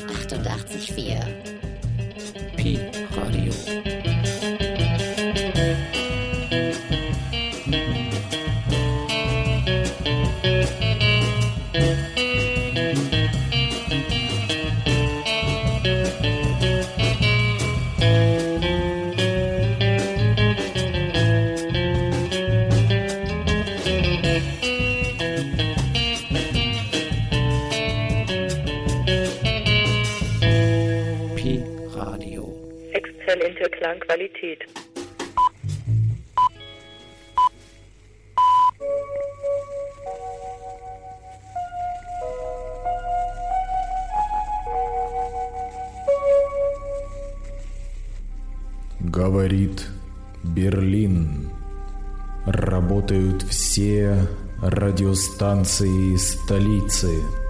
88,4 Pi Radio. Klangqualität. Говорит Берлин. Работают все радиостанции столицы.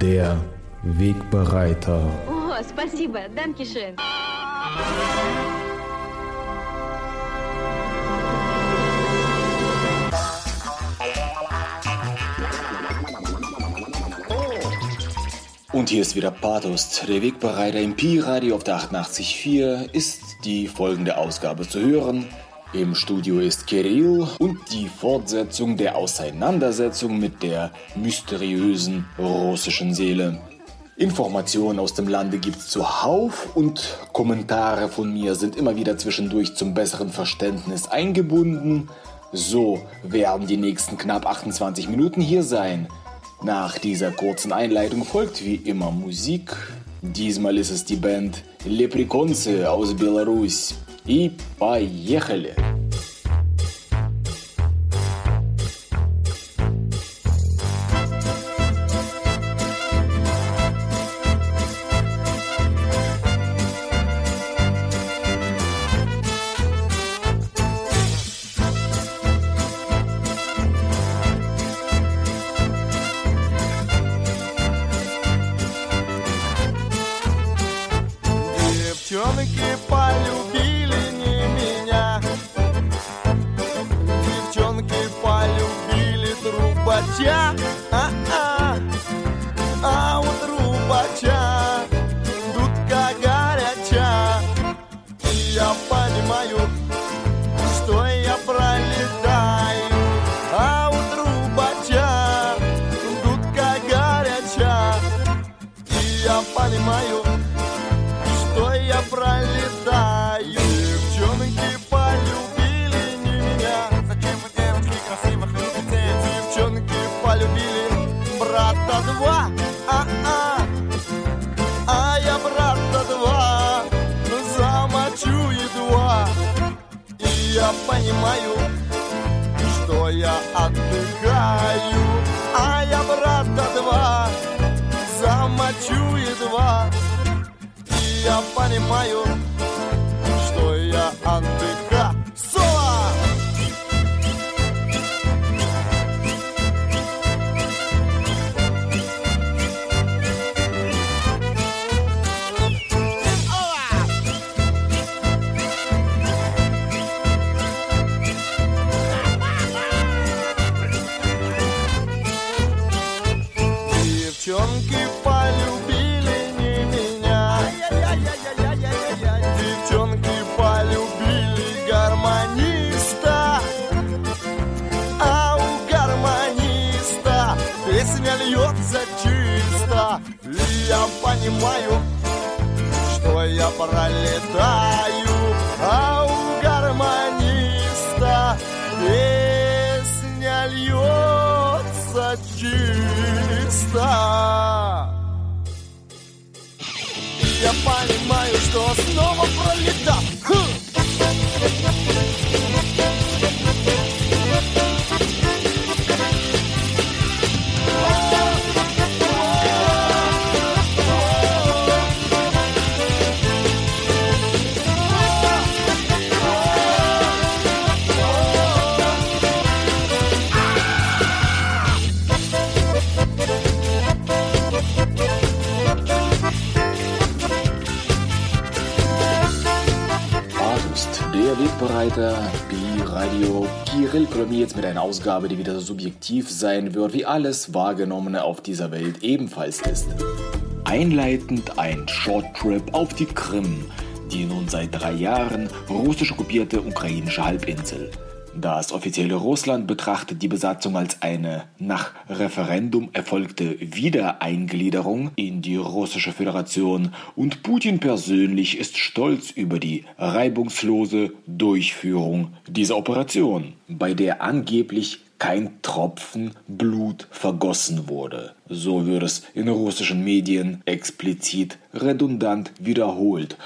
der Wegbereiter. О, спасибо, Данкишен. Und hier ist wieder Pathos, der Wegbereiter im Pi-Radio auf der 88.4 ist die folgende Ausgabe zu hören. Im Studio ist Kirill und die Fortsetzung der Auseinandersetzung mit der mysteriösen russischen Seele. Informationen aus dem Lande gibt's zuhauf und Kommentare von mir sind immer wieder zwischendurch zum besseren Verständnis eingebunden. So werden die nächsten knapp 28 Minuten hier sein. Nach dieser kurzen Einleitung folgt wie immer Musik. Diesmal ist es die Band Leprekonce aus Belarus. И поехали! Понимаю, что я отдыхаю А я брата два Замочу едва. И я понимаю, понимаю, что я пролетаю А у гармониста песня льется чисто. Я понимаю, что снова пролетал Wegbereiter B-Radio Kirill Kolomiyitz mit einer Ausgabe, die wieder so subjektiv sein wird, wie alles Wahrgenommene auf dieser Welt ebenfalls ist. Einleitend ein Shorttrip auf die Krim, die nun seit drei Jahren russisch okkupierte ukrainische Halbinsel. Das offizielle Russland betrachtet die Besatzung als eine nach Referendum erfolgte Wiedereingliederung in die russische Föderation und Putin persönlich ist stolz über die reibungslose Durchführung dieser Operation, bei der angeblich kein Tropfen Blut vergossen wurde. So wird es in russischen Medien explizit redundant wiederholt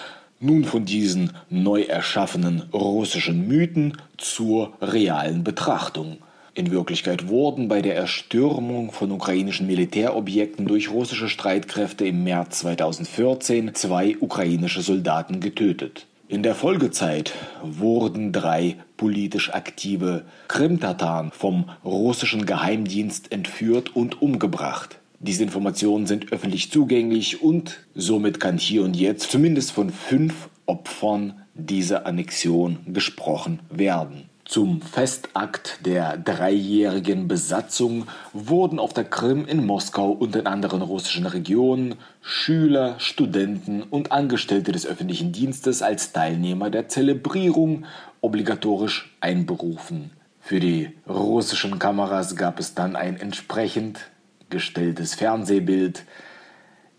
nun von diesen neu erschaffenen russischen Mythen zur realen Betrachtung. In Wirklichkeit wurden bei der Erstürmung von ukrainischen Militärobjekten durch russische Streitkräfte im März 2014 zwei ukrainische Soldaten getötet. In der Folgezeit wurden drei politisch aktive Krimtataren vom russischen Geheimdienst entführt und umgebracht. Diese Informationen sind öffentlich zugänglich und somit kann hier und jetzt zumindest von fünf Opfern dieser Annexion gesprochen werden. Zum Festakt der dreijährigen Besatzung wurden auf der Krim in Moskau und in anderen russischen Regionen Schüler, Studenten und Angestellte des öffentlichen Dienstes als Teilnehmer der Zelebrierung obligatorisch einberufen. Für die russischen Kameras gab es dann ein entsprechend gestelltes Fernsehbild.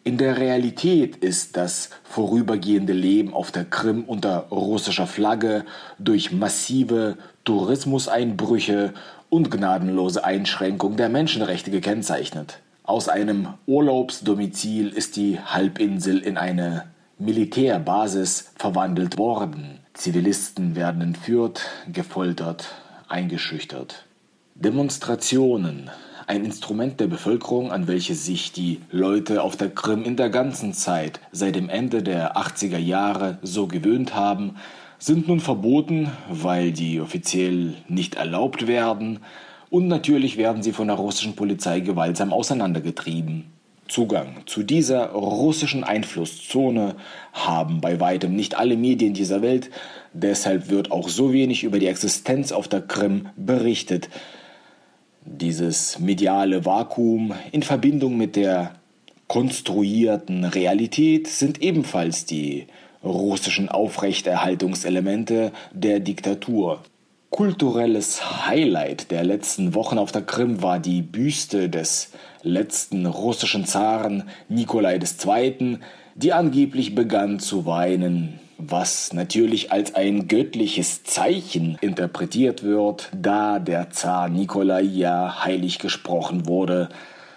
In der Realität ist das vorübergehende Leben auf der Krim unter russischer Flagge durch massive Tourismuseinbrüche und gnadenlose Einschränkung der Menschenrechte gekennzeichnet. Aus einem Urlaubsdomizil ist die Halbinsel in eine Militärbasis verwandelt worden. Zivilisten werden entführt, gefoltert, eingeschüchtert. Demonstrationen, ein Instrument der Bevölkerung, an welches sich die Leute auf der Krim in der ganzen Zeit seit dem Ende der 80er Jahre so gewöhnt haben, sind nun verboten, weil die offiziell nicht erlaubt werden. Und natürlich werden sie von der russischen Polizei gewaltsam auseinandergetrieben. Zugang zu dieser russischen Einflusszone haben bei weitem nicht alle Medien dieser Welt, deshalb wird auch so wenig über die Existenz auf der Krim berichtet, dieses mediale Vakuum in Verbindung mit der konstruierten Realität sind ebenfalls die russischen Aufrechterhaltungselemente der Diktatur. Kulturelles Highlight der letzten Wochen auf der Krim war die Büste des letzten russischen Zaren Nikolai II., die angeblich begann zu weinen was natürlich als ein göttliches Zeichen interpretiert wird, da der Zar Nikolai ja heilig gesprochen wurde.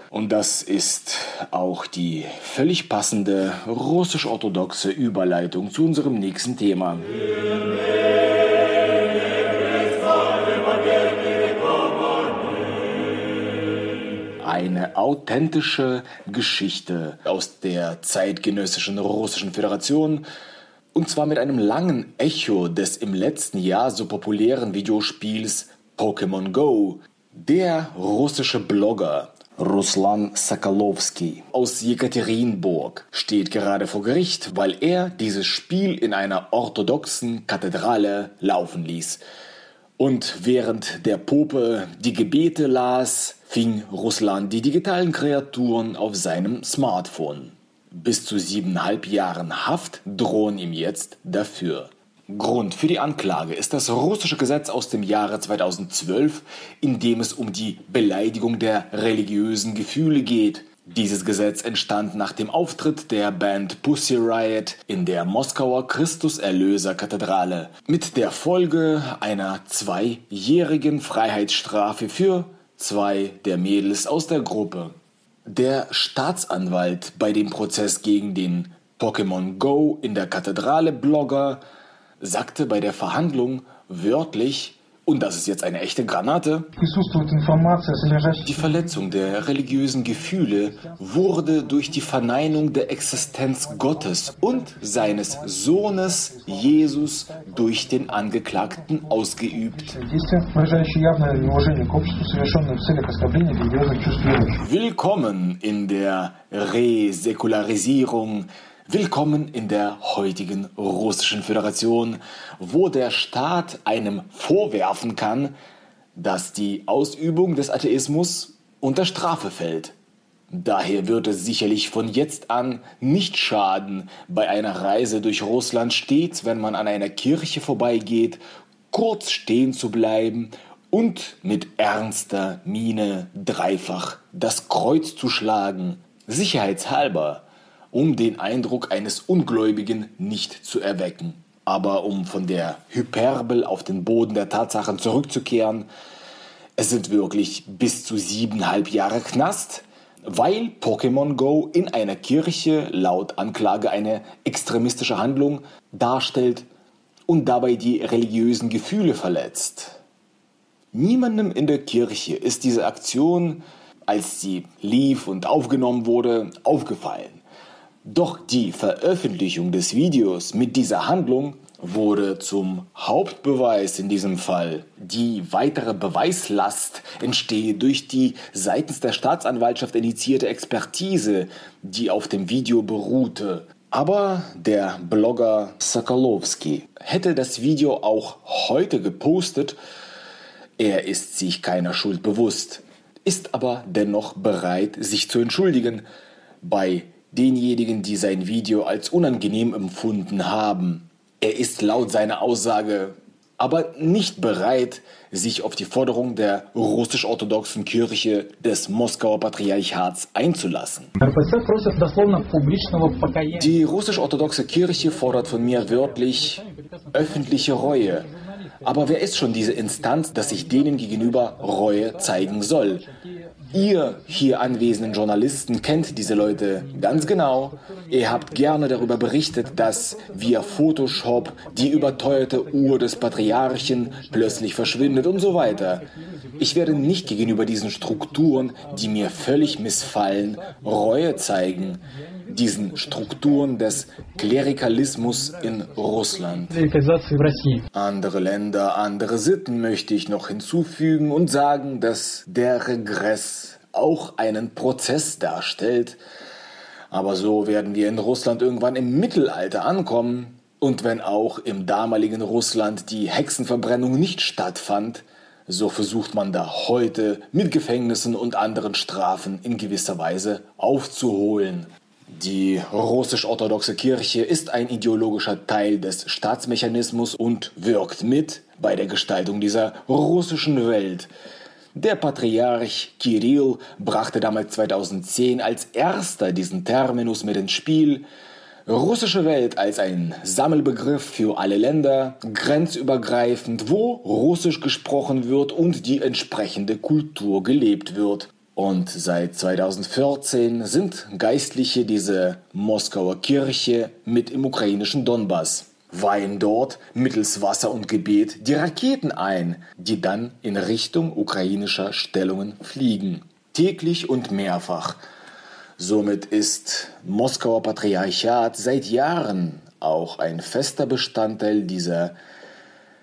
Und das ist auch die völlig passende russisch-orthodoxe Überleitung zu unserem nächsten Thema. Eine authentische Geschichte aus der zeitgenössischen russischen Föderation und zwar mit einem langen Echo des im letzten Jahr so populären Videospiels Pokémon Go. Der russische Blogger Ruslan Sokolowski aus Jekaterinburg steht gerade vor Gericht, weil er dieses Spiel in einer orthodoxen Kathedrale laufen ließ. Und während der Pope die Gebete las, fing Ruslan die digitalen Kreaturen auf seinem Smartphone. Bis zu siebeneinhalb Jahren Haft drohen ihm jetzt dafür. Grund für die Anklage ist das russische Gesetz aus dem Jahre 2012, in dem es um die Beleidigung der religiösen Gefühle geht. Dieses Gesetz entstand nach dem Auftritt der Band Pussy Riot in der Moskauer Christuserlöser-Kathedrale mit der Folge einer zweijährigen Freiheitsstrafe für zwei der Mädels aus der Gruppe. Der Staatsanwalt bei dem Prozess gegen den Pokémon Go in der Kathedrale Blogger sagte bei der Verhandlung wörtlich, und das ist jetzt eine echte Granate. Die Verletzung der religiösen Gefühle wurde durch die Verneinung der Existenz Gottes und seines Sohnes Jesus durch den Angeklagten ausgeübt. Willkommen in der Resäkularisierung Willkommen in der heutigen Russischen Föderation, wo der Staat einem vorwerfen kann, dass die Ausübung des Atheismus unter Strafe fällt. Daher wird es sicherlich von jetzt an nicht schaden, bei einer Reise durch Russland stets, wenn man an einer Kirche vorbeigeht, kurz stehen zu bleiben und mit ernster Miene dreifach das Kreuz zu schlagen, sicherheitshalber, um den Eindruck eines Ungläubigen nicht zu erwecken. Aber um von der Hyperbel auf den Boden der Tatsachen zurückzukehren, es sind wirklich bis zu siebeneinhalb Jahre Knast, weil Pokémon Go in einer Kirche laut Anklage eine extremistische Handlung darstellt und dabei die religiösen Gefühle verletzt. Niemandem in der Kirche ist diese Aktion, als sie lief und aufgenommen wurde, aufgefallen. Doch die Veröffentlichung des Videos mit dieser Handlung wurde zum Hauptbeweis in diesem Fall. Die weitere Beweislast entsteht durch die seitens der Staatsanwaltschaft initiierte Expertise, die auf dem Video beruhte. Aber der Blogger Sokolowski hätte das Video auch heute gepostet. Er ist sich keiner Schuld bewusst, ist aber dennoch bereit, sich zu entschuldigen bei denjenigen, die sein Video als unangenehm empfunden haben. Er ist laut seiner Aussage aber nicht bereit, sich auf die Forderung der russisch-orthodoxen Kirche des Moskauer Patriarchats einzulassen. Die russisch-orthodoxe Kirche fordert von mir wörtlich öffentliche Reue. Aber wer ist schon diese Instanz, dass ich denen gegenüber Reue zeigen soll? Ihr hier anwesenden Journalisten kennt diese Leute ganz genau. Ihr habt gerne darüber berichtet, dass via Photoshop die überteuerte Uhr des Patriarchen plötzlich verschwindet und so weiter. Ich werde nicht gegenüber diesen Strukturen, die mir völlig missfallen, Reue zeigen. Diesen Strukturen des Klerikalismus in Russland. Andere Länder, andere Sitten möchte ich noch hinzufügen und sagen, dass der Regress auch einen Prozess darstellt. Aber so werden wir in Russland irgendwann im Mittelalter ankommen. Und wenn auch im damaligen Russland die Hexenverbrennung nicht stattfand, so versucht man da heute mit Gefängnissen und anderen Strafen in gewisser Weise aufzuholen. Die russisch-orthodoxe Kirche ist ein ideologischer Teil des Staatsmechanismus und wirkt mit bei der Gestaltung dieser russischen Welt. Der Patriarch Kirill brachte damals 2010 als erster diesen Terminus mit ins Spiel, russische Welt als ein Sammelbegriff für alle Länder, grenzübergreifend, wo Russisch gesprochen wird und die entsprechende Kultur gelebt wird. Und seit 2014 sind Geistliche dieser Moskauer Kirche mit im ukrainischen Donbass, weihen dort mittels Wasser und Gebet die Raketen ein, die dann in Richtung ukrainischer Stellungen fliegen. Täglich und mehrfach. Somit ist Moskauer Patriarchat seit Jahren auch ein fester Bestandteil dieser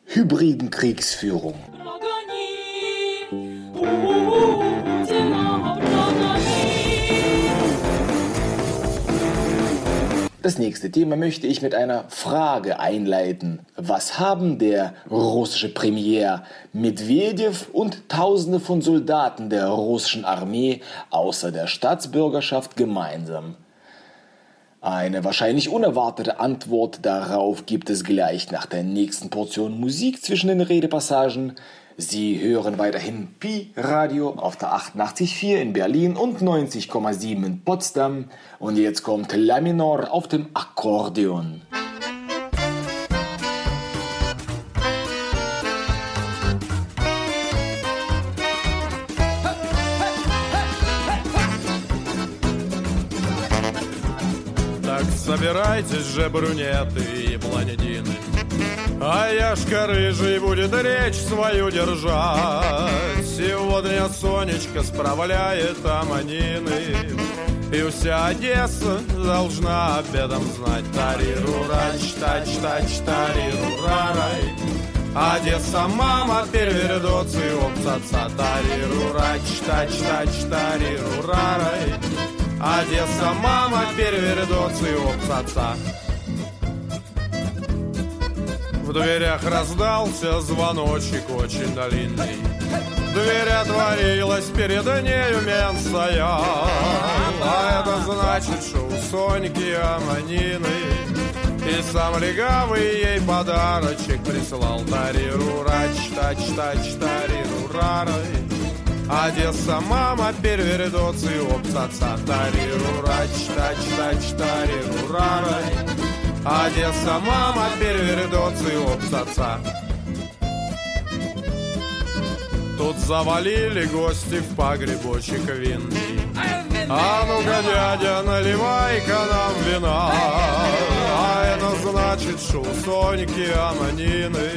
hybriden Kriegsführung. Das nächste Thema möchte ich mit einer Frage einleiten. Was haben der russische Premier Medvedev und Tausende von Soldaten der russischen Armee außer der Staatsbürgerschaft gemeinsam? Eine wahrscheinlich unerwartete Antwort darauf gibt es gleich nach der nächsten Portion Musik zwischen den Redepassagen. Sie hören weiterhin Pi Radio auf der 88.4 in Berlin und 90,7 in Potsdam. Und jetzt kommt La Minor auf dem Akkordeon. Так собирайтесь же, брюнеты и блондины А Яшка рыжий будет речь свою держать. Сегодня Сонечка справляет аманины И вся Одесса должна об этом знать Тарирурач, тач, тач, тарирурарай Одесса, мама, перевернется и опцаца Тарирурач, тач, тач, тарирурарай Одесса, мама, перевернется и отца. Дверях раздался звоночек очень длинный. Дверь отворилась, перед нею мен стоял. А это значит, что у Соньки Аманины И сам легавый ей подарочек прислал Тариру рач, тач, тач, тариру рарой Одесса, мама, перевернется и обцаца Тариру рач, тач, тач, тариру рарой Одесса, мама, перевернется и обцаца Тут завалили гости в погребочек винный. А ну-ка, дядя, наливай-ка нам вина. А это значит, что у Соньки Аманины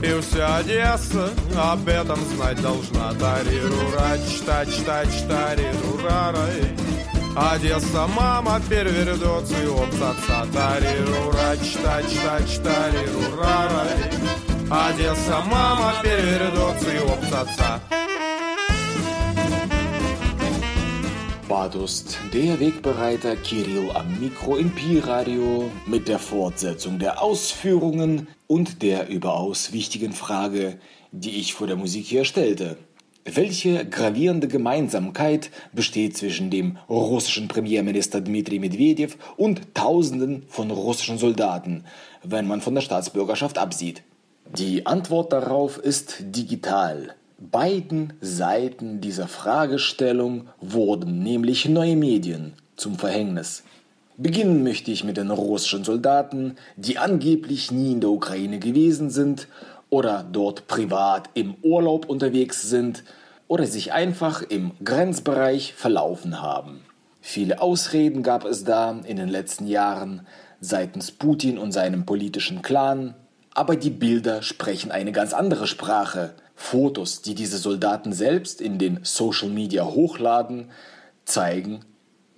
И вся Одесса об этом знать должна. Тариру рач, тач, тач, тариру рарай Одесса, мама, перевернется и отца Тариру рач, тач, тач, тариру рарай Одесса, мама, перевернется и отца Badust, der Wegbereiter Kirill am Mikro im Pi-Radio mit der Fortsetzung der Ausführungen und der überaus wichtigen Frage, die ich vor der Musik hier stellte. Welche gravierende Gemeinsamkeit besteht zwischen dem russischen Premierminister Dmitri Medvedev und Tausenden von russischen Soldaten, wenn man von der Staatsbürgerschaft absieht? Die Antwort darauf ist digital. Beiden Seiten dieser Fragestellung wurden nämlich neue Medien zum Verhängnis. Beginnen möchte ich mit den russischen Soldaten, die angeblich nie in der Ukraine gewesen sind oder dort privat im Urlaub unterwegs sind oder sich einfach im Grenzbereich verlaufen haben. Viele Ausreden gab es da in den letzten Jahren seitens Putin und seinem politischen Clan, aber die Bilder sprechen eine ganz andere Sprache. Fotos, die diese Soldaten selbst in den Social Media hochladen, zeigen,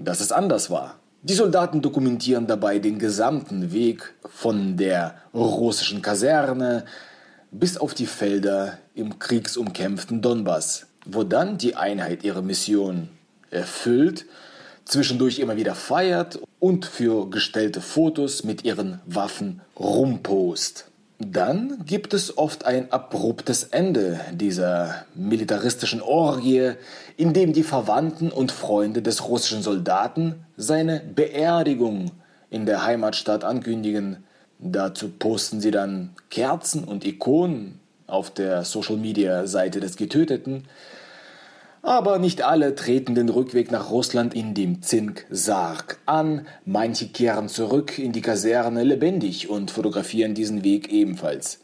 dass es anders war. Die Soldaten dokumentieren dabei den gesamten Weg von der russischen Kaserne bis auf die Felder im kriegsumkämpften Donbass, wo dann die Einheit ihre Mission erfüllt, zwischendurch immer wieder feiert und für gestellte Fotos mit ihren Waffen rumpost. Dann gibt es oft ein abruptes Ende dieser militaristischen Orgie, in dem die Verwandten und Freunde des russischen Soldaten seine Beerdigung in der Heimatstadt ankündigen. Dazu posten sie dann Kerzen und Ikonen auf der Social-Media-Seite des Getöteten. Aber nicht alle treten den Rückweg nach Russland in dem Zinksarg an. Manche kehren zurück in die Kaserne lebendig und fotografieren diesen Weg ebenfalls.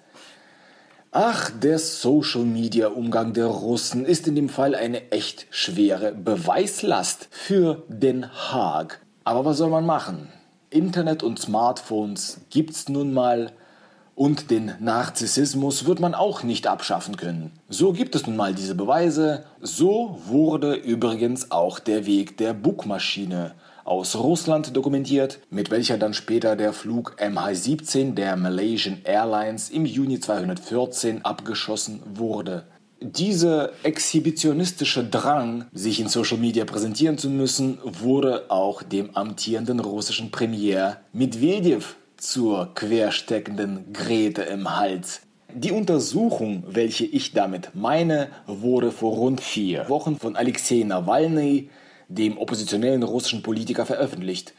Ach, der Social-Media-Umgang der Russen ist in dem Fall eine echt schwere Beweislast für Den Haag. Aber was soll man machen? Internet und Smartphones gibt's nun mal und den Narzissmus wird man auch nicht abschaffen können. So gibt es nun mal diese Beweise. So wurde übrigens auch der Weg der Bugmaschine aus Russland dokumentiert, mit welcher dann später der Flug MH17 der Malaysian Airlines im Juni 214 abgeschossen wurde. Dieser exhibitionistische Drang, sich in Social Media präsentieren zu müssen, wurde auch dem amtierenden russischen Premier Medvedev zur quersteckenden Grete im Hals. Die Untersuchung, welche ich damit meine, wurde vor rund vier Wochen von Alexei Nawalny, dem oppositionellen russischen Politiker, veröffentlicht.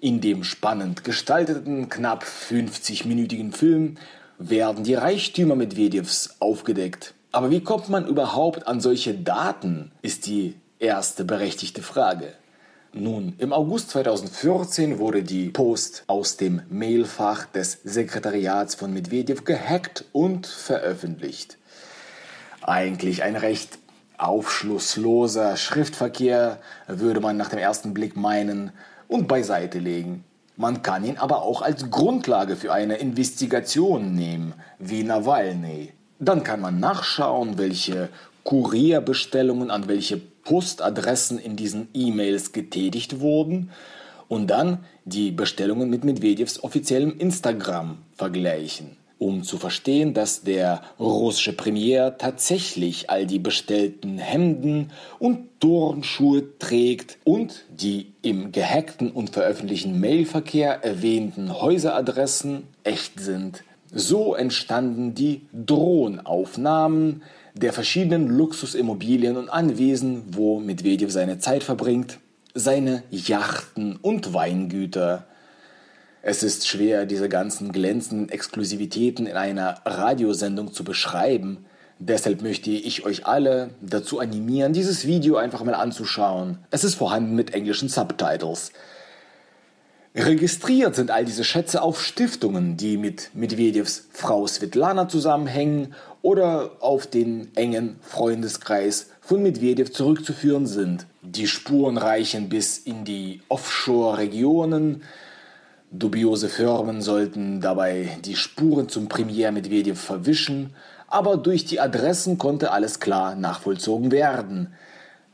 In dem spannend gestalteten, knapp 50-minütigen Film werden die Reichtümer Medvedevs aufgedeckt. Aber wie kommt man überhaupt an solche Daten, ist die erste berechtigte Frage. Nun, im August 2014 wurde die Post aus dem Mailfach des Sekretariats von Medvedev gehackt und veröffentlicht. Eigentlich ein recht aufschlussloser Schriftverkehr, würde man nach dem ersten Blick meinen, und beiseite legen. Man kann ihn aber auch als Grundlage für eine Investigation nehmen, wie Nawalny. Dann kann man nachschauen, welche Kurierbestellungen an welche Postadressen in diesen E-Mails getätigt wurden und dann die Bestellungen mit Medvedevs offiziellem Instagram vergleichen. um zu verstehen, dass der russische Premier tatsächlich all die bestellten Hemden und Turnschuhe trägt und die im gehackten und veröffentlichten Mailverkehr erwähnten Häuseradressen echt sind. So entstanden die Drohnenaufnahmen der verschiedenen Luxusimmobilien und Anwesen, wo Medvedev seine Zeit verbringt, seine Yachten und Weingüter, es ist schwer, diese ganzen glänzenden Exklusivitäten in einer Radiosendung zu beschreiben. Deshalb möchte ich euch alle dazu animieren, dieses Video einfach mal anzuschauen. Es ist vorhanden mit englischen Subtitles. Registriert sind all diese Schätze auf Stiftungen, die mit Medvedevs Frau Svetlana zusammenhängen oder auf den engen Freundeskreis von Medvedev zurückzuführen sind. Die Spuren reichen bis in die Offshore-Regionen, Dubiose Firmen sollten dabei die Spuren zum Premier Medvedev verwischen, aber durch die Adressen konnte alles klar nachvollzogen werden.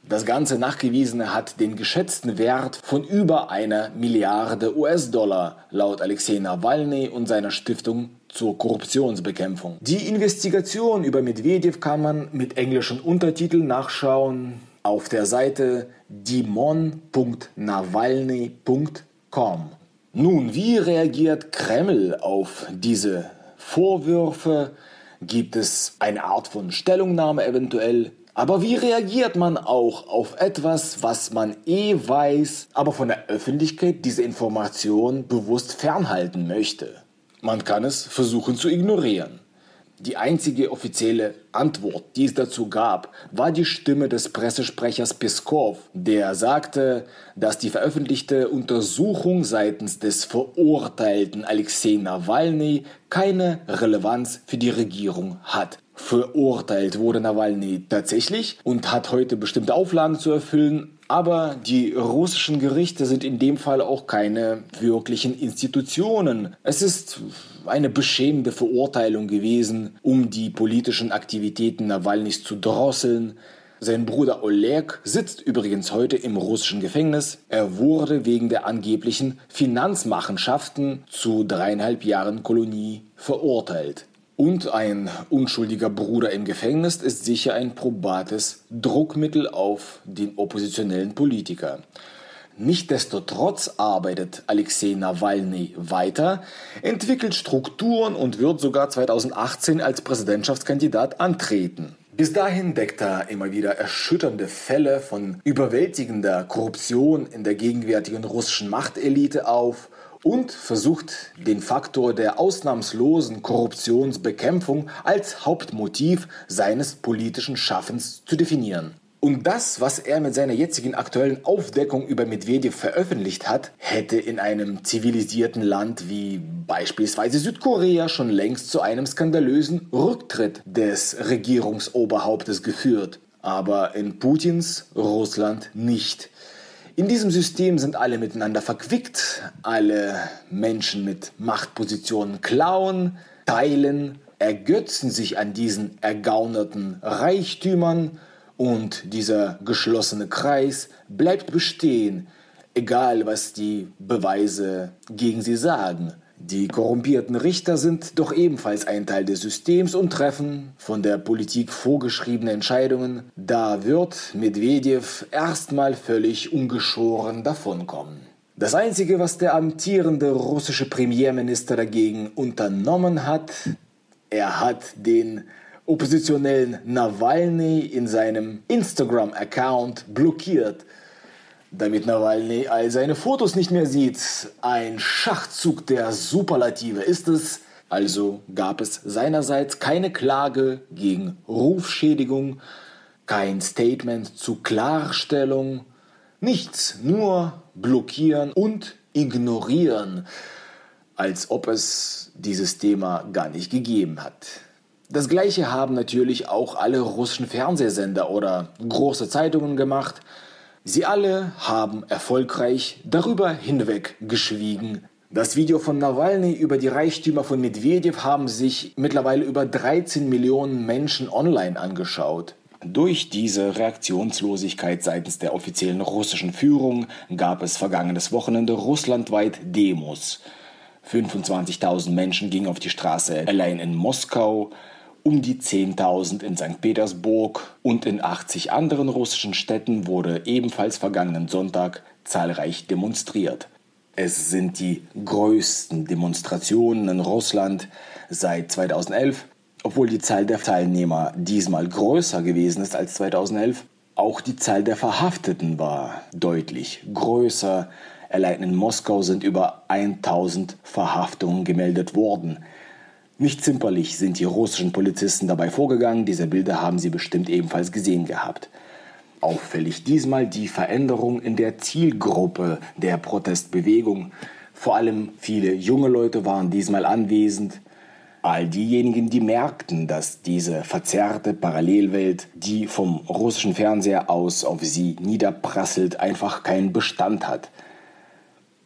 Das ganze Nachgewiesene hat den geschätzten Wert von über einer Milliarde US-Dollar laut Alexei Nawalny und seiner Stiftung zur Korruptionsbekämpfung. Die Investigation über Medvedev kann man mit englischen Untertiteln nachschauen auf der Seite dimon.nawalny.com. Nun, wie reagiert Kreml auf diese Vorwürfe? Gibt es eine Art von Stellungnahme eventuell? Aber wie reagiert man auch auf etwas, was man eh weiß, aber von der Öffentlichkeit diese Information bewusst fernhalten möchte? Man kann es versuchen zu ignorieren. Die einzige offizielle Antwort, die es dazu gab, war die Stimme des Pressesprechers Peskov, der sagte, dass die veröffentlichte Untersuchung seitens des verurteilten Alexei Nawalny keine Relevanz für die Regierung hat. Verurteilt wurde Nawalny tatsächlich und hat heute bestimmte Auflagen zu erfüllen, aber die russischen Gerichte sind in dem Fall auch keine wirklichen Institutionen. Es ist eine beschämende Verurteilung gewesen, um die politischen Aktivitäten Nawalnys zu drosseln. Sein Bruder Oleg sitzt übrigens heute im russischen Gefängnis. Er wurde wegen der angeblichen Finanzmachenschaften zu dreieinhalb Jahren Kolonie verurteilt. Und ein unschuldiger Bruder im Gefängnis ist sicher ein probates Druckmittel auf den oppositionellen Politiker. Nichtsdestotrotz arbeitet Alexei Nawalny weiter, entwickelt Strukturen und wird sogar 2018 als Präsidentschaftskandidat antreten. Bis dahin deckt er immer wieder erschütternde Fälle von überwältigender Korruption in der gegenwärtigen russischen Machtelite auf und versucht den Faktor der ausnahmslosen Korruptionsbekämpfung als Hauptmotiv seines politischen Schaffens zu definieren. Und das, was er mit seiner jetzigen aktuellen Aufdeckung über Medvedev veröffentlicht hat, hätte in einem zivilisierten Land wie beispielsweise Südkorea schon längst zu einem skandalösen Rücktritt des Regierungsoberhauptes geführt. Aber in Putins Russland nicht. In diesem System sind alle miteinander verquickt, alle Menschen mit Machtpositionen klauen, teilen, ergötzen sich an diesen ergaunerten Reichtümern und dieser geschlossene Kreis bleibt bestehen, egal was die Beweise gegen sie sagen. Die korrumpierten Richter sind doch ebenfalls ein Teil des Systems und treffen von der Politik vorgeschriebene Entscheidungen. Da wird Medvedev erstmal völlig ungeschoren davonkommen. Das Einzige, was der amtierende russische Premierminister dagegen unternommen hat, er hat den oppositionellen Nawalny in seinem Instagram-Account blockiert damit Nawalny all seine Fotos nicht mehr sieht. Ein Schachzug der Superlative ist es. Also gab es seinerseits keine Klage gegen Rufschädigung, kein Statement zu Klarstellung, nichts, nur blockieren und ignorieren, als ob es dieses Thema gar nicht gegeben hat. Das gleiche haben natürlich auch alle russischen Fernsehsender oder große Zeitungen gemacht. Sie alle haben erfolgreich darüber hinweg geschwiegen. Das Video von Nawalny über die Reichtümer von Medvedev haben sich mittlerweile über 13 Millionen Menschen online angeschaut. Durch diese Reaktionslosigkeit seitens der offiziellen russischen Führung gab es vergangenes Wochenende russlandweit Demos. 25.000 Menschen gingen auf die Straße allein in Moskau, um die 10.000 in St. Petersburg und in 80 anderen russischen Städten wurde ebenfalls vergangenen Sonntag zahlreich demonstriert. Es sind die größten Demonstrationen in Russland seit 2011, obwohl die Zahl der Teilnehmer diesmal größer gewesen ist als 2011. Auch die Zahl der Verhafteten war deutlich größer. Allein in Moskau sind über 1000 Verhaftungen gemeldet worden. Nicht zimperlich sind die russischen Polizisten dabei vorgegangen. Diese Bilder haben Sie bestimmt ebenfalls gesehen gehabt. Auffällig diesmal die Veränderung in der Zielgruppe der Protestbewegung. Vor allem viele junge Leute waren diesmal anwesend. All diejenigen, die merkten, dass diese verzerrte Parallelwelt, die vom russischen Fernseher aus auf sie niederprasselt, einfach keinen Bestand hat.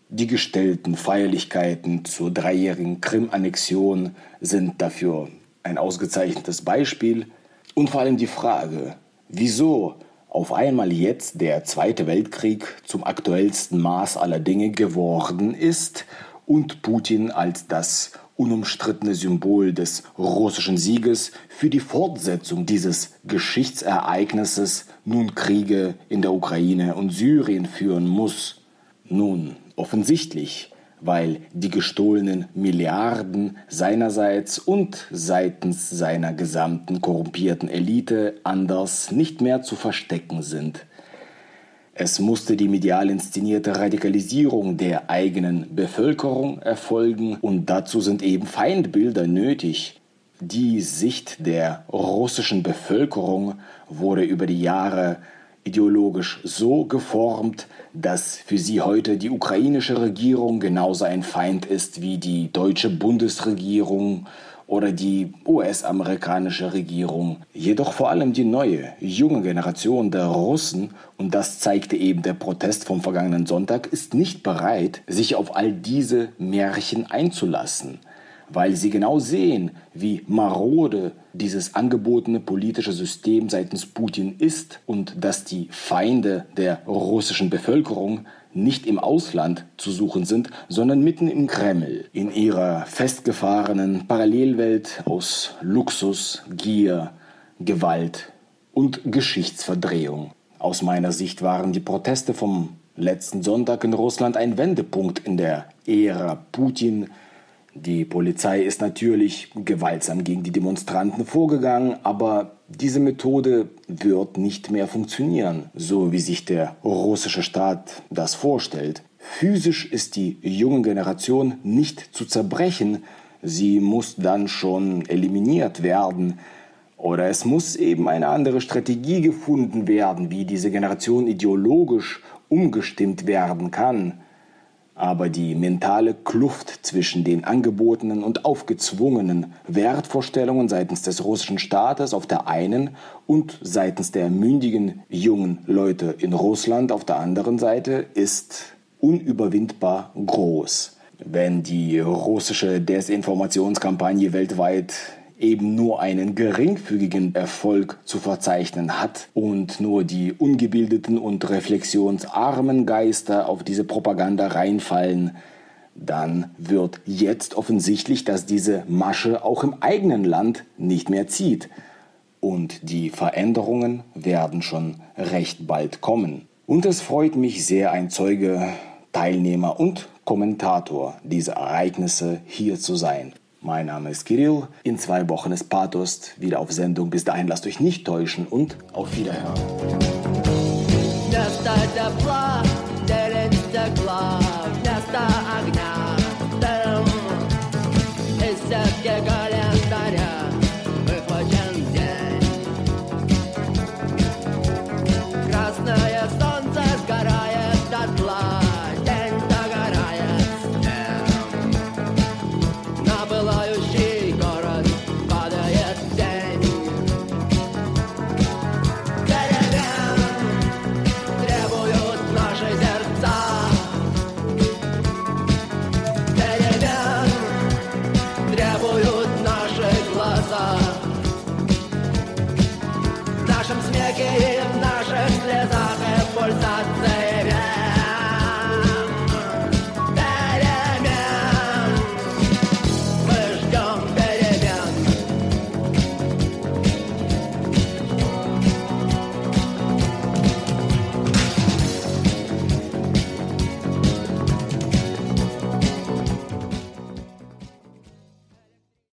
Die gestellten Feierlichkeiten zur dreijährigen Krim-Annexion sind dafür ein ausgezeichnetes Beispiel. Und vor allem die Frage, wieso auf einmal jetzt der Zweite Weltkrieg zum aktuellsten Maß aller Dinge geworden ist und Putin als das unumstrittene Symbol des russischen Sieges für die Fortsetzung dieses Geschichtsereignisses nun Kriege in der Ukraine und Syrien führen muss. Nun, Offensichtlich, weil die gestohlenen Milliarden seinerseits und seitens seiner gesamten korrumpierten Elite anders nicht mehr zu verstecken sind. Es musste die medial inszenierte Radikalisierung der eigenen Bevölkerung erfolgen und dazu sind eben Feindbilder nötig. Die Sicht der russischen Bevölkerung wurde über die Jahre ideologisch so geformt, dass für sie heute die ukrainische Regierung genauso ein Feind ist wie die deutsche Bundesregierung oder die US-amerikanische Regierung. Jedoch vor allem die neue, junge Generation der Russen, und das zeigte eben der Protest vom vergangenen Sonntag, ist nicht bereit, sich auf all diese Märchen einzulassen weil sie genau sehen, wie marode dieses angebotene politische System seitens Putin ist und dass die Feinde der russischen Bevölkerung nicht im Ausland zu suchen sind, sondern mitten im Kreml, in ihrer festgefahrenen Parallelwelt aus Luxus, Gier, Gewalt und Geschichtsverdrehung. Aus meiner Sicht waren die Proteste vom letzten Sonntag in Russland ein Wendepunkt in der Ära Putin, die Polizei ist natürlich gewaltsam gegen die Demonstranten vorgegangen, aber diese Methode wird nicht mehr funktionieren, so wie sich der russische Staat das vorstellt. Physisch ist die junge Generation nicht zu zerbrechen, sie muss dann schon eliminiert werden. Oder es muss eben eine andere Strategie gefunden werden, wie diese Generation ideologisch umgestimmt werden kann. Aber die mentale Kluft zwischen den angebotenen und aufgezwungenen Wertvorstellungen seitens des russischen Staates auf der einen und seitens der mündigen jungen Leute in Russland auf der anderen Seite ist unüberwindbar groß. Wenn die russische Desinformationskampagne weltweit eben nur einen geringfügigen Erfolg zu verzeichnen hat und nur die ungebildeten und reflexionsarmen Geister auf diese Propaganda reinfallen, dann wird jetzt offensichtlich, dass diese Masche auch im eigenen Land nicht mehr zieht. Und die Veränderungen werden schon recht bald kommen. Und es freut mich sehr, ein Zeuge, Teilnehmer und Kommentator dieser Ereignisse hier zu sein. Mein Name ist Kirill. In zwei Wochen ist Pathos wieder auf Sendung. Bis dahin lasst euch nicht täuschen und auf Wiederhören.